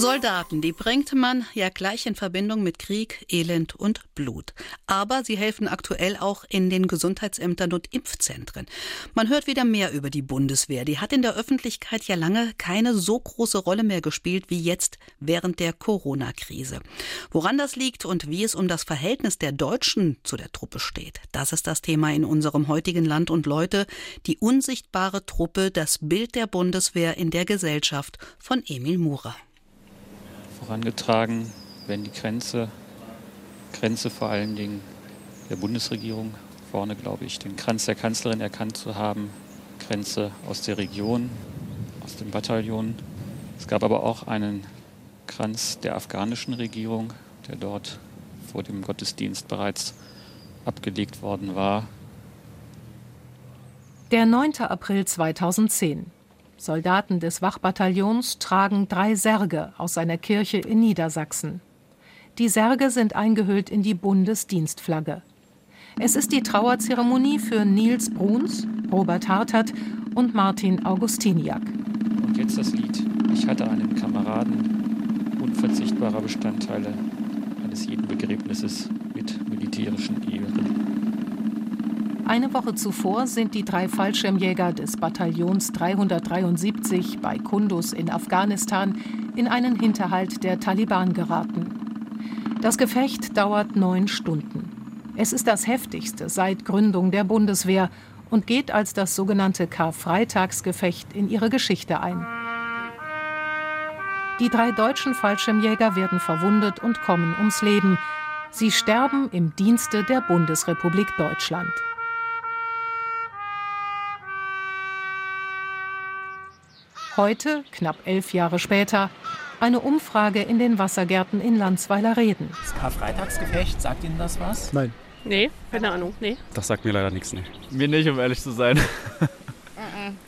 Soldaten, die bringt man ja gleich in Verbindung mit Krieg, Elend und Blut. Aber sie helfen aktuell auch in den Gesundheitsämtern und Impfzentren. Man hört wieder mehr über die Bundeswehr. Die hat in der Öffentlichkeit ja lange keine so große Rolle mehr gespielt wie jetzt während der Corona-Krise. Woran das liegt und wie es um das Verhältnis der Deutschen zu der Truppe steht, das ist das Thema in unserem heutigen Land und Leute. Die unsichtbare Truppe, das Bild der Bundeswehr in der Gesellschaft von Emil Murer vorangetragen, wenn die Grenze, Grenze vor allen Dingen der Bundesregierung vorne, glaube ich, den Kranz der Kanzlerin erkannt zu haben, Grenze aus der Region, aus dem Bataillon. Es gab aber auch einen Kranz der afghanischen Regierung, der dort vor dem Gottesdienst bereits abgelegt worden war. Der 9. April 2010. Soldaten des Wachbataillons tragen drei Särge aus einer Kirche in Niedersachsen. Die Särge sind eingehüllt in die Bundesdienstflagge. Es ist die Trauerzeremonie für Nils Bruns, Robert Hartert und Martin Augustiniak. Und jetzt das Lied. Ich hatte einen Kameraden, unverzichtbarer Bestandteile eines jeden Begräbnisses mit militärischen Ehren. Eine Woche zuvor sind die drei Fallschirmjäger des Bataillons 373 bei Kunduz in Afghanistan in einen Hinterhalt der Taliban geraten. Das Gefecht dauert neun Stunden. Es ist das heftigste seit Gründung der Bundeswehr und geht als das sogenannte Karfreitagsgefecht in ihre Geschichte ein. Die drei deutschen Fallschirmjäger werden verwundet und kommen ums Leben. Sie sterben im Dienste der Bundesrepublik Deutschland. Heute, knapp elf Jahre später, eine Umfrage in den Wassergärten in Landsweiler Reden. Das Karfreitagsgefecht, sagt Ihnen das was? Nein. Nee, keine Ahnung, nee. Das sagt mir leider nichts, nee. Mir nicht, um ehrlich zu sein.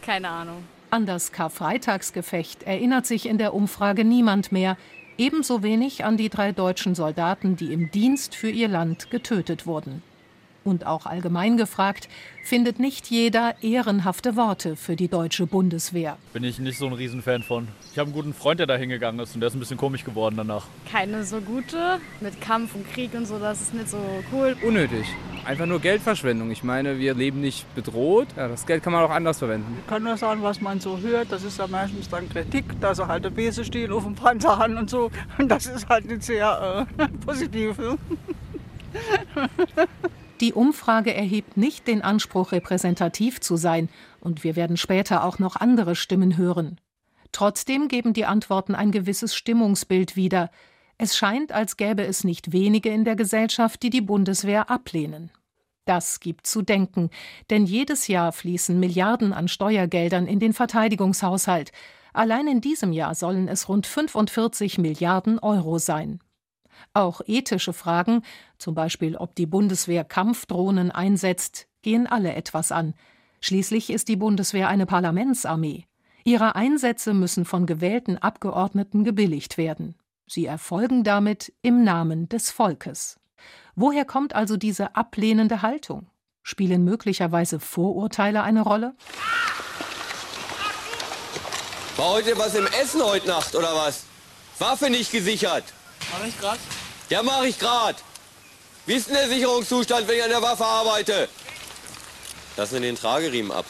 keine Ahnung. An das Karfreitagsgefecht erinnert sich in der Umfrage niemand mehr. Ebenso wenig an die drei deutschen Soldaten, die im Dienst für ihr Land getötet wurden. Und auch allgemein gefragt, findet nicht jeder ehrenhafte Worte für die deutsche Bundeswehr. Bin ich nicht so ein Riesenfan von. Ich habe einen guten Freund, der da hingegangen ist und der ist ein bisschen komisch geworden danach. Keine so gute. Mit Kampf und Krieg und so, das ist nicht so cool. Unnötig. Einfach nur Geldverschwendung. Ich meine, wir leben nicht bedroht. Ja, das Geld kann man auch anders verwenden. Ich kann nur sagen, was man so hört. Das ist ja meistens dann Kritik, dass er halt der Bese stehen auf dem Panzer haben und so. Und das ist halt nicht sehr äh, positiv. Die Umfrage erhebt nicht den Anspruch, repräsentativ zu sein, und wir werden später auch noch andere Stimmen hören. Trotzdem geben die Antworten ein gewisses Stimmungsbild wieder. Es scheint, als gäbe es nicht wenige in der Gesellschaft, die die Bundeswehr ablehnen. Das gibt zu denken, denn jedes Jahr fließen Milliarden an Steuergeldern in den Verteidigungshaushalt. Allein in diesem Jahr sollen es rund 45 Milliarden Euro sein. Auch ethische Fragen, zum Beispiel ob die Bundeswehr Kampfdrohnen einsetzt, gehen alle etwas an. Schließlich ist die Bundeswehr eine Parlamentsarmee. Ihre Einsätze müssen von gewählten Abgeordneten gebilligt werden. Sie erfolgen damit im Namen des Volkes. Woher kommt also diese ablehnende Haltung? Spielen möglicherweise Vorurteile eine Rolle? War heute was im Essen heute Nacht oder was? Waffe nicht gesichert. Mach ich grad? Ja, mach ich grad. Wie ist denn der Sicherungszustand, wenn ich an der Waffe arbeite? Lassen wir den Trageriemen ab.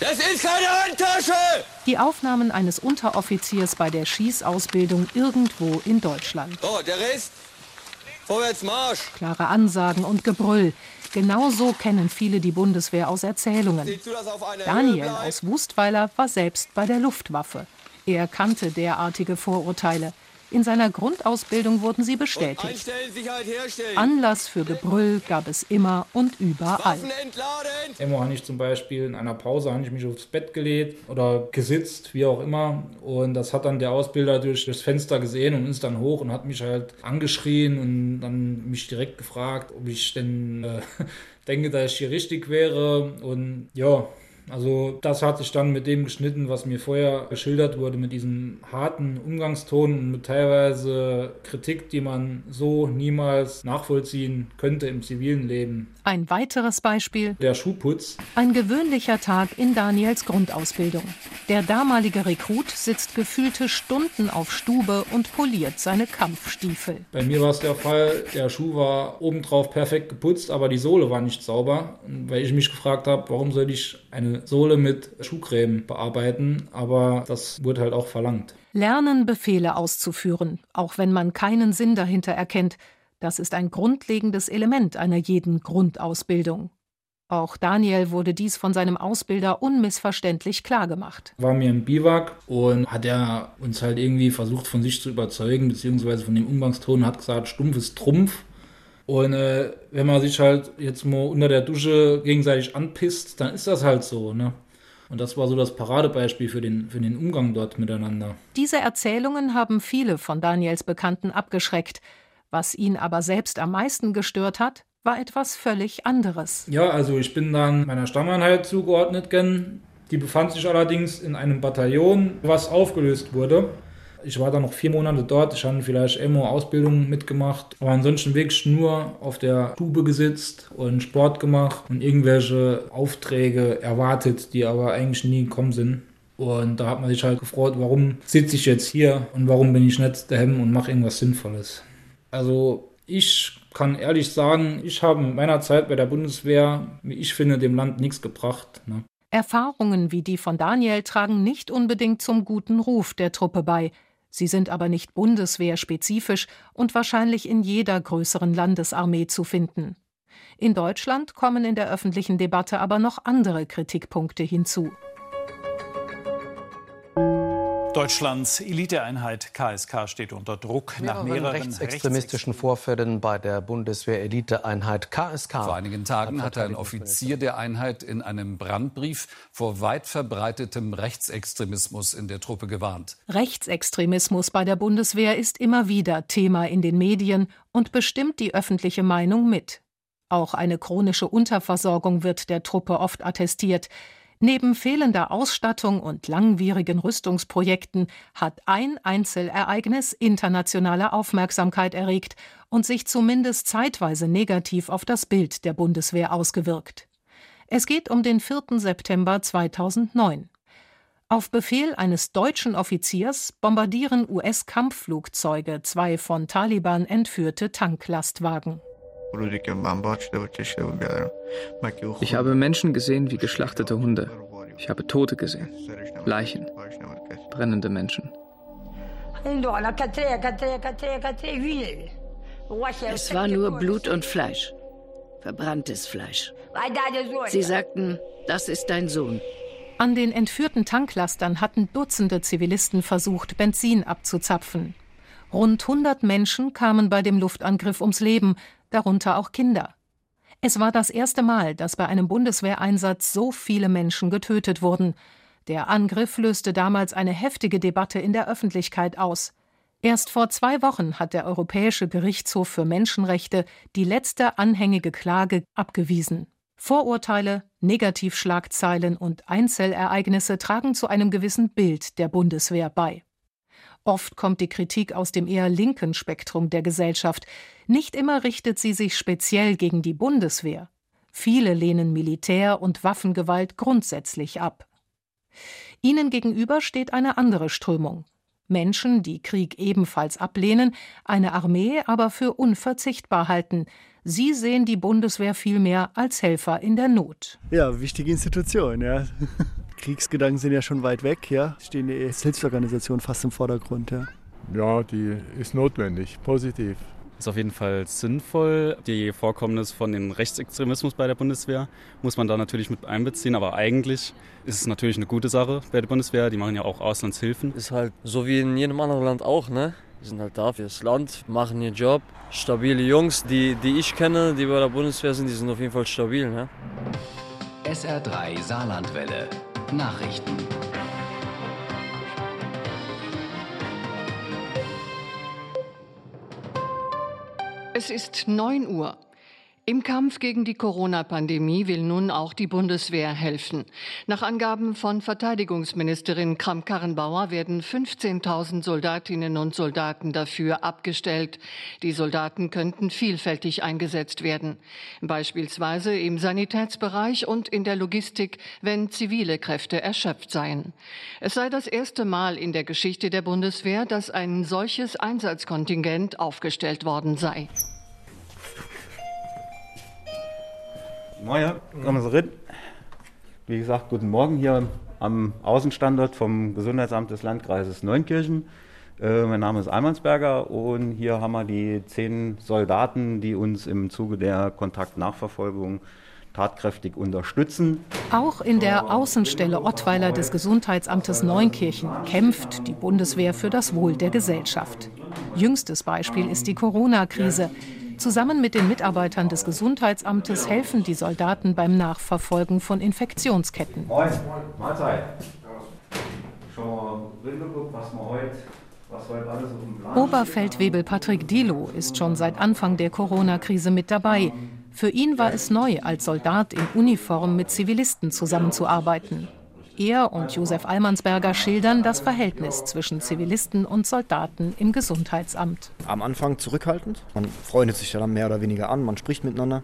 Das ist keine Handtasche! Die Aufnahmen eines Unteroffiziers bei der Schießausbildung irgendwo in Deutschland. So, der Rest? Vorwärts Marsch! Klare Ansagen und Gebrüll. Genau so kennen viele die Bundeswehr aus Erzählungen. Daniel aus Wustweiler war selbst bei der Luftwaffe. Er kannte derartige Vorurteile. In seiner Grundausbildung wurden sie bestätigt. Anlass für Gebrüll gab es immer und überall. Immer habe ich zum Beispiel in einer Pause habe ich mich aufs Bett gelegt oder gesitzt, wie auch immer. Und das hat dann der Ausbilder durch das Fenster gesehen und ist dann hoch und hat mich halt angeschrien und dann mich direkt gefragt, ob ich denn äh, denke, dass ich hier richtig wäre. Und ja, Also das hat sich dann mit dem geschnitten, was mir vorher geschildert wurde, mit diesem harten Umgangston und mit teilweise Kritik, die man so niemals nachvollziehen könnte im zivilen Leben. Ein weiteres Beispiel. Der Schuhputz. Ein gewöhnlicher Tag in Daniels Grundausbildung. Der damalige Rekrut sitzt gefühlte Stunden auf Stube und poliert seine Kampfstiefel. Bei mir war es der Fall, der Schuh war obendrauf perfekt geputzt, aber die Sohle war nicht sauber, weil ich mich gefragt habe, warum soll ich eine Sohle mit Schuhcreme bearbeiten, aber das wurde halt auch verlangt. Lernen, Befehle auszuführen, auch wenn man keinen Sinn dahinter erkennt, das ist ein grundlegendes Element einer jeden Grundausbildung. Auch Daniel wurde dies von seinem Ausbilder unmissverständlich klargemacht. War mir im Biwak und hat er uns halt irgendwie versucht von sich zu überzeugen, beziehungsweise von dem Umgangston hat gesagt, stumpf ist Trumpf. Und äh, wenn man sich halt jetzt mal unter der Dusche gegenseitig anpisst, dann ist das halt so, ne? Und das war so das Paradebeispiel für den, für den Umgang dort miteinander. Diese Erzählungen haben viele von Daniels Bekannten abgeschreckt. Was ihn aber selbst am meisten gestört hat, war etwas völlig anderes. Ja, also ich bin dann meiner Stammeinheit zugeordnet gen. Die befand sich allerdings in einem Bataillon, was aufgelöst wurde. Ich war dann noch vier Monate dort. Ich habe vielleicht immer Ausbildung mitgemacht, aber ansonsten wirklich nur auf der Tube gesitzt und Sport gemacht und irgendwelche Aufträge erwartet, die aber eigentlich nie gekommen sind. Und da hat man sich halt gefreut, warum sitze ich jetzt hier und warum bin ich nicht daheim und mache irgendwas Sinnvolles. Also ich kann ehrlich sagen, ich habe in meiner Zeit bei der Bundeswehr, wie ich finde, dem Land nichts gebracht. Ne? Erfahrungen wie die von Daniel tragen nicht unbedingt zum guten Ruf der Truppe bei. Sie sind aber nicht bundeswehrspezifisch und wahrscheinlich in jeder größeren Landesarmee zu finden. In Deutschland kommen in der öffentlichen Debatte aber noch andere Kritikpunkte hinzu. Deutschlands Eliteeinheit KSK steht unter Druck nach mehreren rechtsextremistischen Vorfällen bei der Bundeswehr Eliteeinheit KSK. Vor einigen Tagen hatte ein Offizier der Einheit in einem Brandbrief vor weit verbreitetem Rechtsextremismus in der Truppe gewarnt. Rechtsextremismus bei der Bundeswehr ist immer wieder Thema in den Medien und bestimmt die öffentliche Meinung mit. Auch eine chronische Unterversorgung wird der Truppe oft attestiert. Neben fehlender Ausstattung und langwierigen Rüstungsprojekten hat ein Einzelereignis internationale Aufmerksamkeit erregt und sich zumindest zeitweise negativ auf das Bild der Bundeswehr ausgewirkt. Es geht um den 4. September 2009. Auf Befehl eines deutschen Offiziers bombardieren US-Kampfflugzeuge zwei von Taliban entführte Tanklastwagen. Ich habe Menschen gesehen wie geschlachtete Hunde. Ich habe Tote gesehen. Leichen. Brennende Menschen. Es war nur Blut und Fleisch. Verbranntes Fleisch. Sie sagten, das ist dein Sohn. An den entführten Tanklastern hatten Dutzende Zivilisten versucht, Benzin abzuzapfen. Rund 100 Menschen kamen bei dem Luftangriff ums Leben, darunter auch Kinder. Es war das erste Mal, dass bei einem Bundeswehreinsatz so viele Menschen getötet wurden. Der Angriff löste damals eine heftige Debatte in der Öffentlichkeit aus. Erst vor zwei Wochen hat der Europäische Gerichtshof für Menschenrechte die letzte anhängige Klage abgewiesen. Vorurteile, Negativschlagzeilen und Einzelereignisse tragen zu einem gewissen Bild der Bundeswehr bei. Oft kommt die Kritik aus dem eher linken Spektrum der Gesellschaft. Nicht immer richtet sie sich speziell gegen die Bundeswehr. Viele lehnen Militär- und Waffengewalt grundsätzlich ab. Ihnen gegenüber steht eine andere Strömung. Menschen, die Krieg ebenfalls ablehnen, eine Armee aber für unverzichtbar halten. Sie sehen die Bundeswehr vielmehr als Helfer in der Not. Ja, wichtige Institution, ja. Kriegsgedanken sind ja schon weit weg, ja. Stehen die Hilfsorganisationen fast im Vordergrund, ja. Ja, die ist notwendig, positiv. Ist auf jeden Fall sinnvoll. Die Vorkommnis von dem Rechtsextremismus bei der Bundeswehr muss man da natürlich mit einbeziehen. Aber eigentlich ist es natürlich eine gute Sache bei der Bundeswehr. Die machen ja auch Auslandshilfen. Ist halt so wie in jedem anderen Land auch, ne? Die sind halt da für das Land, machen ihren Job. Stabile Jungs, die, die ich kenne, die bei der Bundeswehr sind, die sind auf jeden Fall stabil, ne? SR3 Saarlandwelle. Nachrichten. Es ist 9 Uhr. Im Kampf gegen die Corona-Pandemie will nun auch die Bundeswehr helfen. Nach Angaben von Verteidigungsministerin Kramp-Karrenbauer werden 15.000 Soldatinnen und Soldaten dafür abgestellt. Die Soldaten könnten vielfältig eingesetzt werden, beispielsweise im Sanitätsbereich und in der Logistik, wenn zivile Kräfte erschöpft seien. Es sei das erste Mal in der Geschichte der Bundeswehr, dass ein solches Einsatzkontingent aufgestellt worden sei. Moin, kommen Sie rein. Wie gesagt, guten Morgen hier am Außenstandort vom Gesundheitsamt des Landkreises Neunkirchen. Äh, mein Name ist Almansberger und hier haben wir die zehn Soldaten, die uns im Zuge der Kontaktnachverfolgung tatkräftig unterstützen. Auch in der Außenstelle Ottweiler des Gesundheitsamtes Neunkirchen kämpft die Bundeswehr für das Wohl der Gesellschaft. Jüngstes Beispiel ist die Corona-Krise. Zusammen mit den Mitarbeitern des Gesundheitsamtes helfen die Soldaten beim Nachverfolgen von Infektionsketten. Moin, Mahlzeit. Schon mal reingeguckt, was wir heute Oberfeldwebel Patrick Dilo ist schon seit Anfang der Corona-Krise mit dabei. Für ihn war es neu, als Soldat in Uniform mit Zivilisten zusammenzuarbeiten. Er und Josef Almansberger schildern das Verhältnis zwischen Zivilisten und Soldaten im Gesundheitsamt. Am Anfang zurückhaltend. Man freundet sich dann mehr oder weniger an, man spricht miteinander.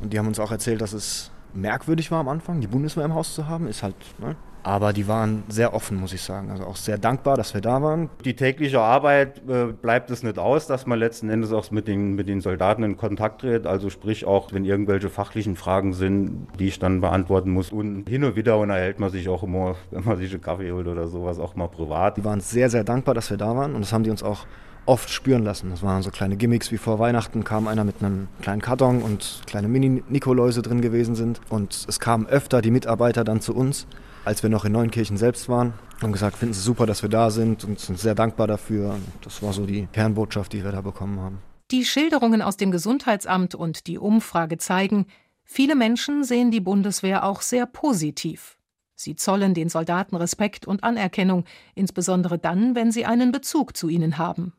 Und die haben uns auch erzählt, dass es merkwürdig war am Anfang, die Bundeswehr im Haus zu haben. Ist halt, ne? Aber die waren sehr offen, muss ich sagen. Also auch sehr dankbar, dass wir da waren. Die tägliche Arbeit äh, bleibt es nicht aus, dass man letzten Endes auch mit den, mit den Soldaten in Kontakt tritt. Also sprich auch, wenn irgendwelche fachlichen Fragen sind, die ich dann beantworten muss. Und hin und wieder unterhält man sich auch immer, wenn man sich einen Kaffee holt oder sowas, auch mal privat. Die waren sehr, sehr dankbar, dass wir da waren. Und das haben die uns auch oft spüren lassen. Das waren so kleine Gimmicks wie vor Weihnachten kam einer mit einem kleinen Karton und kleine Mini-Nikoläuse drin gewesen sind. Und es kamen öfter die Mitarbeiter dann zu uns als wir noch in Neunkirchen selbst waren. Haben gesagt, finden Sie super, dass wir da sind und sind sehr dankbar dafür. Das war so die Kernbotschaft, die wir da bekommen haben. Die Schilderungen aus dem Gesundheitsamt und die Umfrage zeigen, viele Menschen sehen die Bundeswehr auch sehr positiv. Sie zollen den Soldaten Respekt und Anerkennung, insbesondere dann, wenn sie einen Bezug zu ihnen haben.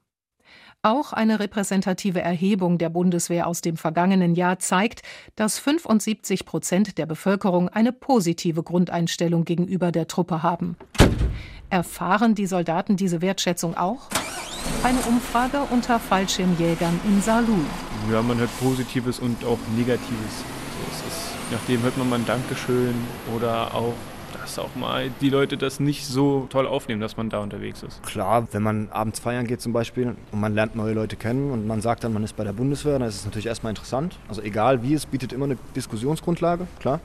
Auch eine repräsentative Erhebung der Bundeswehr aus dem vergangenen Jahr zeigt, dass 75 Prozent der Bevölkerung eine positive Grundeinstellung gegenüber der Truppe haben. Erfahren die Soldaten diese Wertschätzung auch? Eine Umfrage unter Fallschirmjägern in Salou. Ja, man hört Positives und auch Negatives. So, ist, nachdem hört man mal ein Dankeschön oder auch dass auch mal die Leute das nicht so toll aufnehmen, dass man da unterwegs ist. Klar, wenn man abends feiern geht zum Beispiel und man lernt neue Leute kennen und man sagt dann, man ist bei der Bundeswehr, dann ist es natürlich erstmal interessant. Also egal wie, es bietet immer eine Diskussionsgrundlage, klar.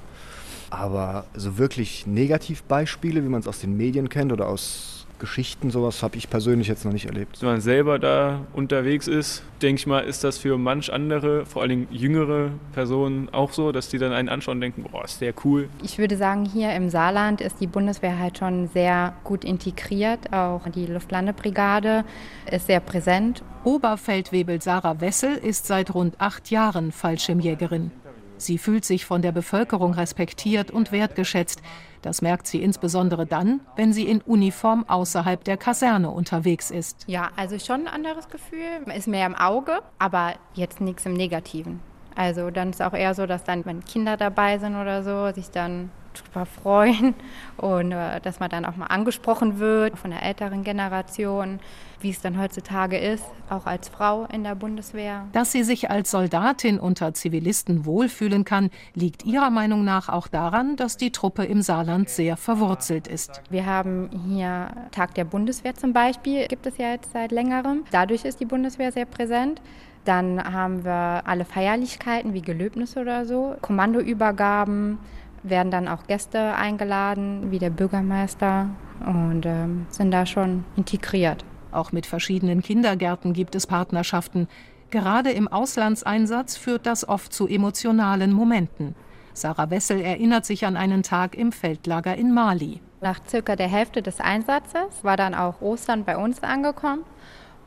Aber so wirklich Negativbeispiele, wie man es aus den Medien kennt oder aus Geschichten, sowas habe ich persönlich jetzt noch nicht erlebt. Wenn man selber da unterwegs ist, denke ich mal, ist das für manch andere, vor allem jüngere Personen auch so, dass die dann einen anschauen und denken, boah, ist der cool. Ich würde sagen, hier im Saarland ist die Bundeswehr halt schon sehr gut integriert. Auch die Luftlandebrigade ist sehr präsent. Oberfeldwebel Sarah Wessel ist seit rund acht Jahren Fallschirmjägerin. Sie fühlt sich von der Bevölkerung respektiert und wertgeschätzt. Das merkt sie insbesondere dann, wenn sie in Uniform außerhalb der Kaserne unterwegs ist. Ja, also schon ein anderes Gefühl. Ist mehr im Auge, aber jetzt nichts im Negativen. Also dann ist auch eher so, dass dann, wenn Kinder dabei sind oder so, sich dann drüber freuen und äh, dass man dann auch mal angesprochen wird von der älteren Generation, wie es dann heutzutage ist, auch als Frau in der Bundeswehr. Dass sie sich als Soldatin unter Zivilisten wohlfühlen kann, liegt ihrer Meinung nach auch daran, dass die Truppe im Saarland sehr verwurzelt ist. Wir haben hier Tag der Bundeswehr zum Beispiel, gibt es ja jetzt seit längerem. Dadurch ist die Bundeswehr sehr präsent. Dann haben wir alle Feierlichkeiten wie Gelöbnisse oder so, Kommandoübergaben, werden dann auch Gäste eingeladen, wie der Bürgermeister, und ähm, sind da schon integriert. Auch mit verschiedenen Kindergärten gibt es Partnerschaften. Gerade im Auslandseinsatz führt das oft zu emotionalen Momenten. Sarah Wessel erinnert sich an einen Tag im Feldlager in Mali. Nach circa der Hälfte des Einsatzes war dann auch Ostern bei uns angekommen.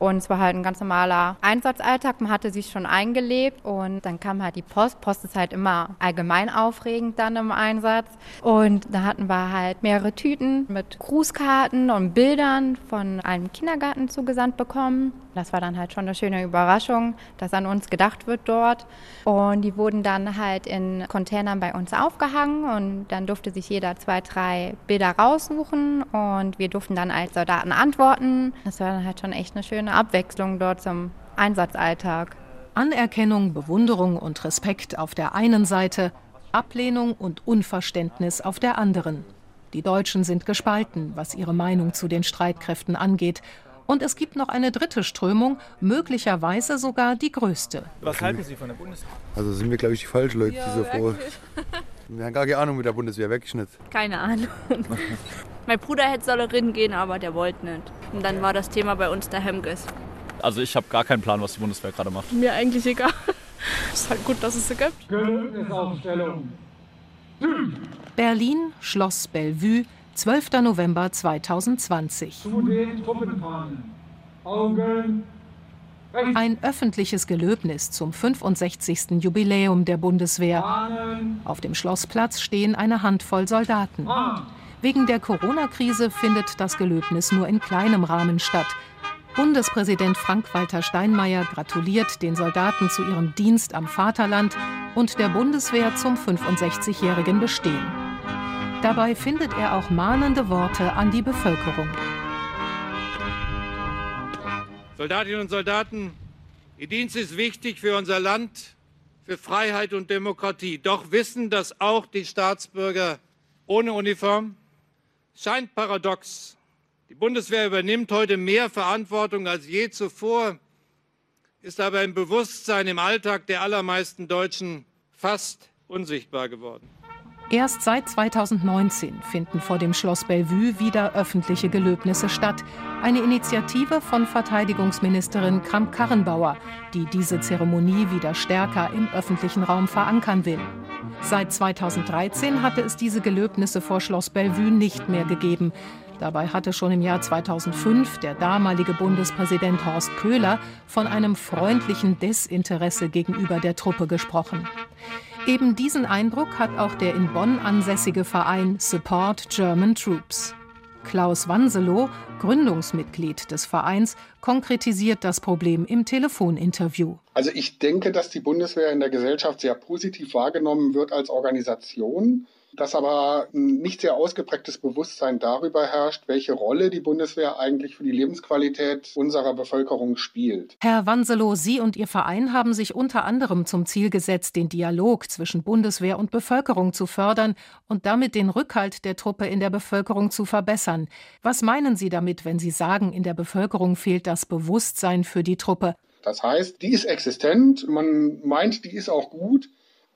Und es war halt ein ganz normaler Einsatzalltag. Man hatte sich schon eingelebt und dann kam halt die Post. Post ist halt immer allgemein aufregend dann im Einsatz. Und da hatten wir halt mehrere Tüten mit Grußkarten und Bildern von einem Kindergarten zugesandt bekommen. Das war dann halt schon eine schöne Überraschung, dass an uns gedacht wird dort. Und die wurden dann halt in Containern bei uns aufgehangen und dann durfte sich jeder zwei, drei Bilder raussuchen und wir durften dann als Soldaten antworten. Das war dann halt schon echt eine schöne Abwechslung dort zum Einsatzalltag. Anerkennung, Bewunderung und Respekt auf der einen Seite, Ablehnung und Unverständnis auf der anderen. Die Deutschen sind gespalten, was ihre Meinung zu den Streitkräften angeht und es gibt noch eine dritte Strömung, möglicherweise sogar die größte. Was halten Sie von der Bundeswehr? Also sind wir, glaube ich, die falschen Leute, die so froh. Wir haben gar keine Ahnung mit der Bundeswehr, weggeschnitten. Keine Ahnung. mein Bruder hätte sollen gehen, aber der wollte nicht. Und dann war das Thema bei uns der Hemges. Also ich habe gar keinen Plan, was die Bundeswehr gerade macht. Mir eigentlich egal. ist halt gut, dass es sie gibt. Berlin, Schloss Bellevue, 12. November 2020. Zu den Truppenfahnen. Augen. Ein öffentliches Gelöbnis zum 65. Jubiläum der Bundeswehr. Auf dem Schlossplatz stehen eine Handvoll Soldaten. Wegen der Corona-Krise findet das Gelöbnis nur in kleinem Rahmen statt. Bundespräsident Frank-Walter Steinmeier gratuliert den Soldaten zu ihrem Dienst am Vaterland und der Bundeswehr zum 65-jährigen Bestehen. Dabei findet er auch mahnende Worte an die Bevölkerung. Soldatinnen und Soldaten, Ihr Dienst ist wichtig für unser Land, für Freiheit und Demokratie. Doch wissen das auch die Staatsbürger ohne Uniform? Scheint paradox. Die Bundeswehr übernimmt heute mehr Verantwortung als je zuvor, ist aber im Bewusstsein im Alltag der allermeisten Deutschen fast unsichtbar geworden. Erst seit 2019 finden vor dem Schloss Bellevue wieder öffentliche Gelöbnisse statt. Eine Initiative von Verteidigungsministerin Kramp-Karrenbauer, die diese Zeremonie wieder stärker im öffentlichen Raum verankern will. Seit 2013 hatte es diese Gelöbnisse vor Schloss Bellevue nicht mehr gegeben. Dabei hatte schon im Jahr 2005 der damalige Bundespräsident Horst Köhler von einem freundlichen Desinteresse gegenüber der Truppe gesprochen. Eben diesen Eindruck hat auch der in Bonn ansässige Verein Support German Troops. Klaus Wanselow, Gründungsmitglied des Vereins, konkretisiert das Problem im Telefoninterview. Also ich denke, dass die Bundeswehr in der Gesellschaft sehr positiv wahrgenommen wird als Organisation dass aber ein nicht sehr ausgeprägtes Bewusstsein darüber herrscht, welche Rolle die Bundeswehr eigentlich für die Lebensqualität unserer Bevölkerung spielt. Herr Wanselow, Sie und Ihr Verein haben sich unter anderem zum Ziel gesetzt, den Dialog zwischen Bundeswehr und Bevölkerung zu fördern und damit den Rückhalt der Truppe in der Bevölkerung zu verbessern. Was meinen Sie damit, wenn Sie sagen, in der Bevölkerung fehlt das Bewusstsein für die Truppe? Das heißt, die ist existent, man meint, die ist auch gut,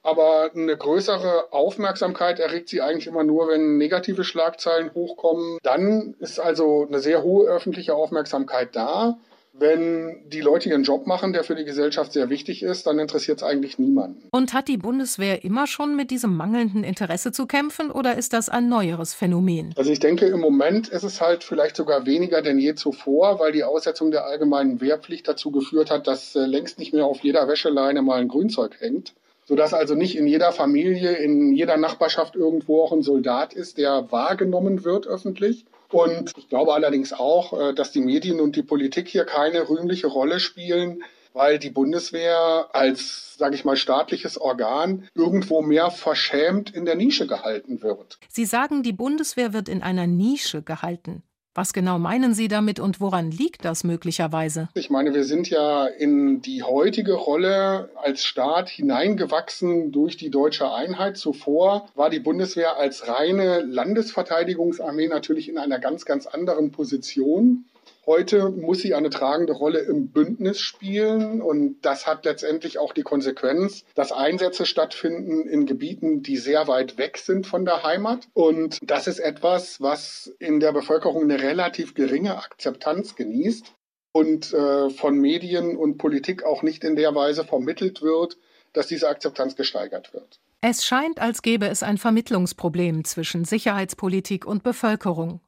aber eine größere Aufmerksamkeit erregt sie eigentlich immer nur, wenn negative Schlagzeilen hochkommen. Dann ist also eine sehr hohe öffentliche Aufmerksamkeit da. Wenn die Leute ihren Job machen, der für die Gesellschaft sehr wichtig ist, dann interessiert es eigentlich niemanden. Und hat die Bundeswehr immer schon mit diesem mangelnden Interesse zu kämpfen oder ist das ein neueres Phänomen? Also ich denke, im Moment ist es halt vielleicht sogar weniger denn je zuvor, weil die Aussetzung der allgemeinen Wehrpflicht dazu geführt hat, dass äh, längst nicht mehr auf jeder Wäscheleine mal ein Grünzeug hängt sodass also nicht in jeder Familie, in jeder Nachbarschaft irgendwo auch ein Soldat ist, der wahrgenommen wird öffentlich. Und ich glaube allerdings auch, äh, dass die Medien und die Politik hier keine rühmliche Rolle spielen, weil die Bundeswehr als, sage ich mal, staatliches Organ irgendwo mehr verschämt in der Nische gehalten wird. Sie sagen, die Bundeswehr wird in einer Nische gehalten. Was genau meinen Sie damit und woran liegt das möglicherweise? Ich meine, wir sind ja in die heutige Rolle als Staat hineingewachsen durch die deutsche Einheit. Zuvor war die Bundeswehr als reine Landesverteidigungsarmee natürlich in einer ganz, ganz anderen Position. Heute muss sie eine tragende Rolle im Bündnis spielen und das hat letztendlich auch die Konsequenz, dass Einsätze stattfinden in Gebieten, die sehr weit weg sind von der Heimat. Und das ist etwas, was in der Bevölkerung eine relativ geringe Akzeptanz genießt und äh, von Medien und Politik auch nicht in der Weise vermittelt wird, dass diese Akzeptanz gesteigert wird. Es scheint, als gäbe es ein Vermittlungsproblem zwischen Sicherheitspolitik und Bevölkerung.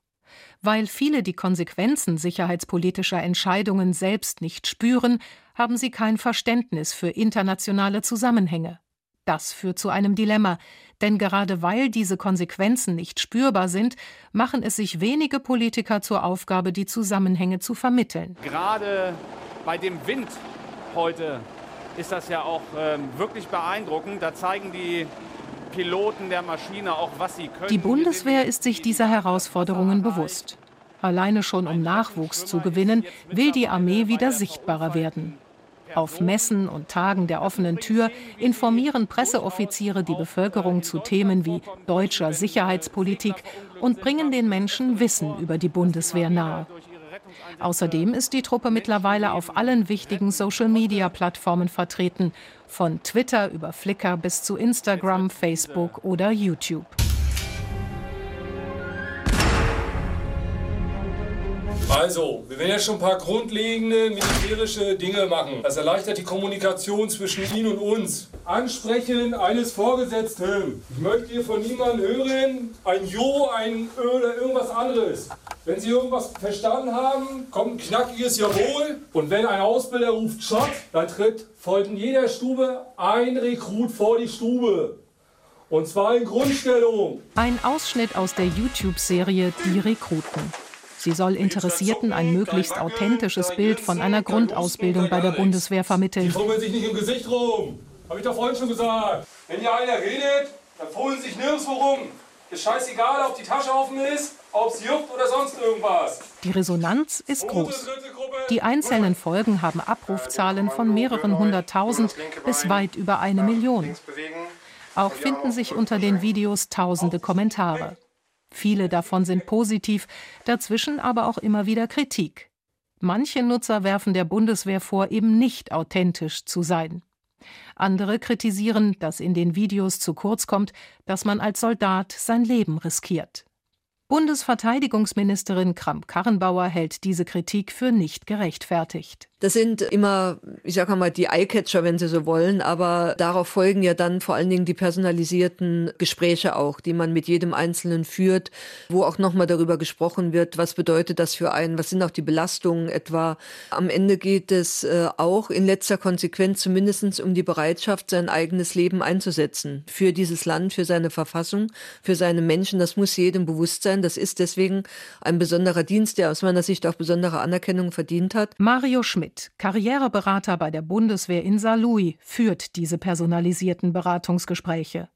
Weil viele die Konsequenzen sicherheitspolitischer Entscheidungen selbst nicht spüren, haben sie kein Verständnis für internationale Zusammenhänge. Das führt zu einem Dilemma, denn gerade weil diese Konsequenzen nicht spürbar sind, machen es sich wenige Politiker zur Aufgabe, die Zusammenhänge zu vermitteln. Gerade bei dem Wind heute ist das ja auch äh, wirklich beeindruckend. Da zeigen die Piloten der Maschine auch, was sie können. Die Bundeswehr ist sich dieser Herausforderungen bewusst. Alleine schon um Nachwuchs zu gewinnen, will die Armee wieder sichtbarer werden. Auf Messen und Tagen der offenen Tür informieren Presseoffiziere die Bevölkerung zu Themen wie deutscher Sicherheitspolitik und bringen den Menschen Wissen über die Bundeswehr nahe. Außerdem ist die Truppe mittlerweile auf allen wichtigen Social-Media-Plattformen vertreten, von Twitter über Flickr bis zu Instagram, Facebook oder YouTube. Also, wir werden jetzt schon ein paar grundlegende militärische Dinge machen. Das erleichtert die Kommunikation zwischen Ihnen und uns. Ansprechen eines Vorgesetzten. Ich möchte hier von niemandem hören, ein Jo, ein Ö oder irgendwas anderes. Wenn Sie irgendwas verstanden haben, kommt ein knackiges Jawohl. Und wenn ein Ausbilder ruft Shot, dann tritt folgt in jeder Stube ein Rekrut vor die Stube. Und zwar in Grundstellung. Ein Ausschnitt aus der YouTube-Serie Die Rekruten. Sie soll Interessierten ein möglichst authentisches Bild von einer Grundausbildung bei der Bundeswehr vermitteln. Die fummeln sich nicht im Gesicht rum. Hab ich doch vorhin schon gesagt. Wenn hier einer redet, dann fummeln sich nirgendwo rum. Ist scheißegal, ob die Tasche offen ist, ob es juckt oder sonst irgendwas. Die Resonanz ist groß. Die einzelnen Folgen haben Abrufzahlen von mehreren hunderttausend bis weit über eine Million. Auch finden sich unter den Videos tausende Kommentare. Viele davon sind positiv, dazwischen aber auch immer wieder Kritik. Manche Nutzer werfen der Bundeswehr vor, eben nicht authentisch zu sein. Andere kritisieren, dass in den Videos zu kurz kommt, dass man als Soldat sein Leben riskiert. Bundesverteidigungsministerin Kramp-Karrenbauer hält diese Kritik für nicht gerechtfertigt. Das sind immer, ich sage mal, die Eyecatcher, wenn Sie so wollen, aber darauf folgen ja dann vor allen Dingen die personalisierten Gespräche auch, die man mit jedem Einzelnen führt, wo auch nochmal darüber gesprochen wird, was bedeutet das für einen, was sind auch die Belastungen etwa. Am Ende geht es äh, auch in letzter Konsequenz zumindest um die Bereitschaft, sein eigenes Leben einzusetzen für dieses Land, für seine Verfassung, für seine Menschen. Das muss jedem bewusst sein. Das ist deswegen ein besonderer Dienst, der aus meiner Sicht auch besondere Anerkennung verdient hat. Mario Schmidt Schmidt, Karriereberater bei der Bundeswehr in Saarlouis, führt diese personalisierten Beratungsgespräche.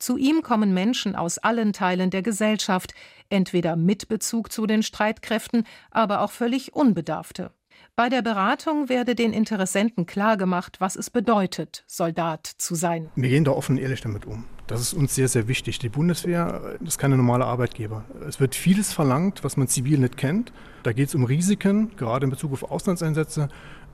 Zu ihm kommen Menschen aus allen Teilen der Gesellschaft, entweder mit Bezug zu den Streitkräften, aber auch völlig Unbedarfte. Bei der Beratung werde den Interessenten klargemacht, was es bedeutet, Soldat zu sein. Wir gehen da offen ehrlich damit um. Das ist uns sehr, sehr wichtig. Die Bundeswehr ist keine normale Arbeitgeber. Es wird vieles verlangt, was man zivil nicht kennt. Da geht es um Risiken, gerade in Bezug auf Auslandseinsätze,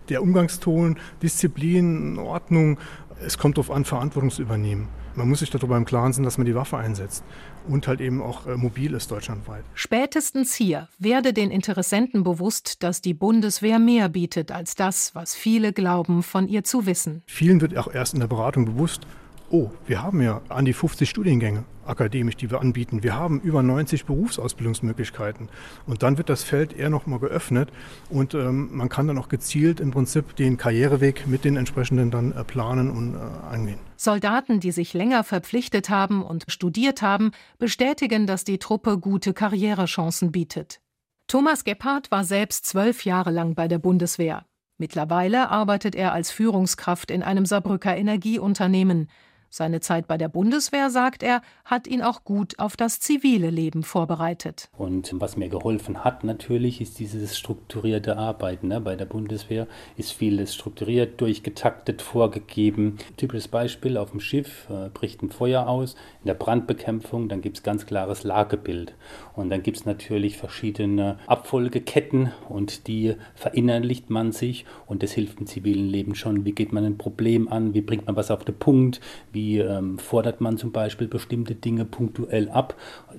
der Umgangston, Disziplin, Ordnung. Es kommt darauf an, Verantwortung zu übernehmen. Man muss sich darüber im Klaren sein, dass man die Waffe einsetzt und halt eben auch äh, mobil ist deutschlandweit. Spätestens hier werde den Interessenten bewusst, dass die Bundeswehr mehr bietet als das, was viele glauben, von ihr zu wissen. Vielen wird auch erst in der Beratung bewusst, oh, wir haben ja an die 50 Studiengänge akademisch, die wir anbieten. Wir haben über 90 Berufsausbildungsmöglichkeiten. Und dann wird das Feld eher noch mal geöffnet und ähm, man kann dann auch gezielt im Prinzip den Karriereweg mit den entsprechenden dann äh, planen und äh, angehen. Soldaten, die sich länger verpflichtet haben und studiert haben, bestätigen, dass die Truppe gute Karrierechancen bietet. Thomas Gebhardt war selbst zwölf Jahre lang bei der Bundeswehr. Mittlerweile arbeitet er als Führungskraft in einem Saarbrücker Energieunternehmen. Seine Zeit bei der Bundeswehr, sagt er, hat ihn auch gut auf das zivile Leben vorbereitet. Und was mir geholfen hat natürlich, ist dieses strukturierte Arbeiten. Ne? Bei der Bundeswehr ist vieles strukturiert, durchgetaktet, vorgegeben. Typisches Beispiel, auf dem Schiff äh, bricht ein Feuer aus, in der Brandbekämpfung, dann gibt es ganz klares Lagebild. Und dann gibt es natürlich verschiedene Abfolgeketten und die verinnerlicht man sich und das hilft im zivilen Leben schon. Wie geht man ein Problem an? Wie bringt man was auf den Punkt? Wie Wie ähm, fordert man zum Beispiel bestimmte Dinge punktuell ab?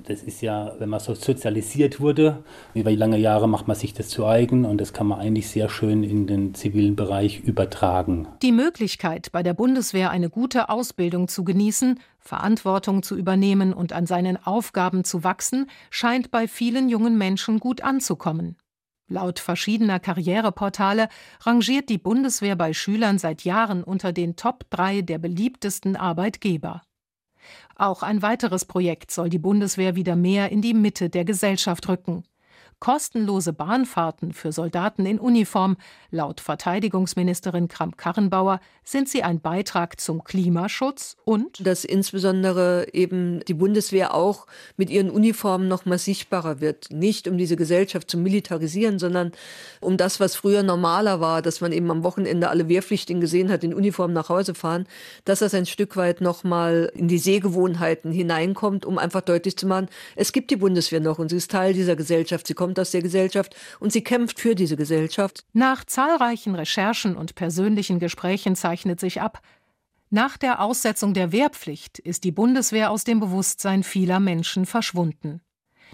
Das ist ja, wenn man so sozialisiert wurde, über lange Jahre macht man sich das zu eigen und das kann man eigentlich sehr schön in den zivilen Bereich übertragen. Die Möglichkeit, bei der Bundeswehr eine gute Ausbildung zu genießen, Verantwortung zu übernehmen und an seinen Aufgaben zu wachsen, scheint bei vielen jungen Menschen gut anzukommen. Laut verschiedener Karriereportale rangiert die Bundeswehr bei Schülern seit Jahren unter den Top 3 der beliebtesten Arbeitgeber. Auch ein weiteres Projekt soll die Bundeswehr wieder mehr in die Mitte der Gesellschaft rücken kostenlose Bahnfahrten für Soldaten in Uniform. Laut Verteidigungsministerin Kramp-Karrenbauer sind sie ein Beitrag zum Klimaschutz und dass insbesondere eben die Bundeswehr auch mit ihren Uniformen noch mal sichtbarer wird. Nicht um diese Gesellschaft zu militarisieren, sondern um das, was früher normaler war, dass man eben am Wochenende alle Wehrpflichtigen gesehen hat, in Uniform nach Hause fahren, dass das ein Stück weit noch mal in die Sehgewohnheiten hineinkommt, um einfach deutlich zu machen, es gibt die Bundeswehr noch und sie ist Teil dieser Gesellschaft. Sie kommt kommt aus der Gesellschaft und sie kämpft für diese Gesellschaft. Nach zahlreichen Recherchen und persönlichen Gesprächen zeichnet sich ab, nach der Aussetzung der Wehrpflicht ist die Bundeswehr aus dem Bewusstsein vieler Menschen verschwunden.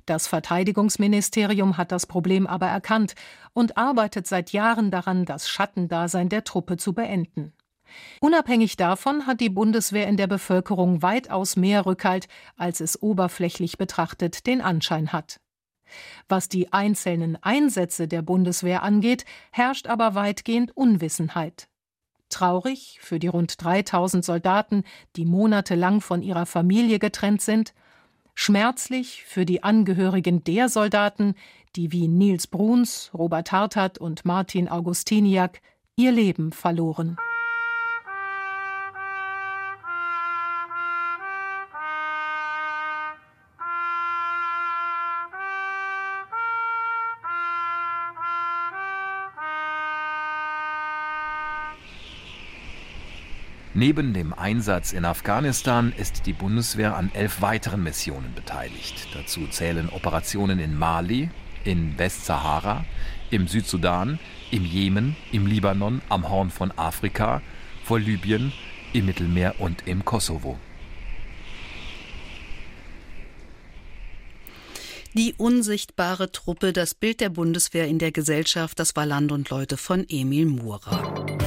Das Verteidigungsministerium hat das Problem aber erkannt und arbeitet seit Jahren daran, das Schattendasein der Truppe zu beenden. Unabhängig davon hat die Bundeswehr in der Bevölkerung weitaus mehr Rückhalt, als es oberflächlich betrachtet den Anschein hat. Was die einzelnen Einsätze der Bundeswehr angeht, herrscht aber weitgehend Unwissenheit. Traurig für die rund 3000 Soldaten, die monatelang von ihrer Familie getrennt sind, schmerzlich für die Angehörigen der Soldaten, die wie Nils Bruns, Robert Hartert und Martin Augustiniak ihr Leben verloren. Neben dem Einsatz in Afghanistan ist die Bundeswehr an elf weiteren Missionen beteiligt. Dazu zählen Operationen in Mali, in Westsahara, im Südsudan, im Jemen, im Libanon, am Horn von Afrika, vor Libyen, im Mittelmeer und im Kosovo. Die unsichtbare Truppe, das Bild der Bundeswehr in der Gesellschaft, das war Land und Leute von Emil Murer.